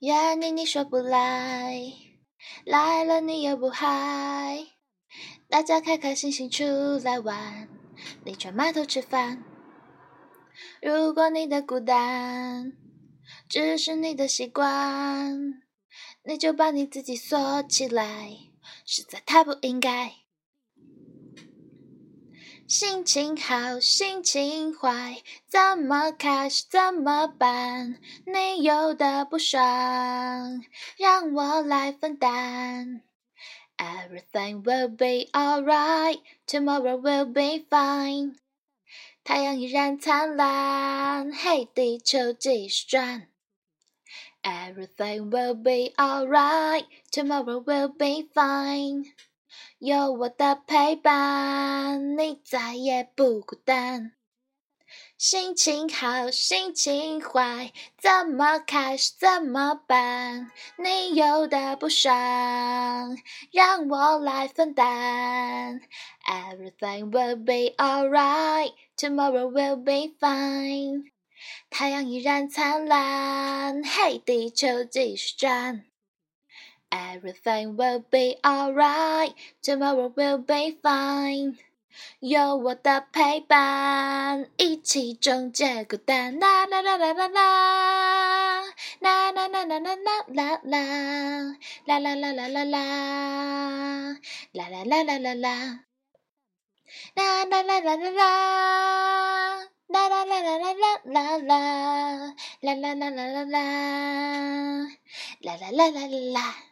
约你你说不来，来了你又不嗨，大家开开心心出来玩，你却埋头吃饭。如果你的孤单只是你的习惯，你就把你自己锁起来，实在太不应该。心情好，心情坏，怎么开始怎么办？你有的不爽，让我来分担。Everything will be alright, tomorrow will be fine。太阳依然灿烂，嘿，地球继续转。Everything will be alright, tomorrow will be fine。有我的陪伴，你再也不孤单。心情好，心情坏，怎么开始怎么办？你有的不爽，让我来分担。Everything will be alright, tomorrow will be fine。太阳依然灿烂，嘿，地球继续转。Everything will be alright, tomorrow will be fine。有我的陪伴，一起终结孤单。啦啦啦啦啦啦，啦啦啦啦啦啦啦啦，啦啦啦啦啦啦，啦啦啦啦啦啦，啦啦啦啦啦啦，啦啦啦啦啦啦啦啦，啦啦啦啦啦啦，啦啦啦啦啦。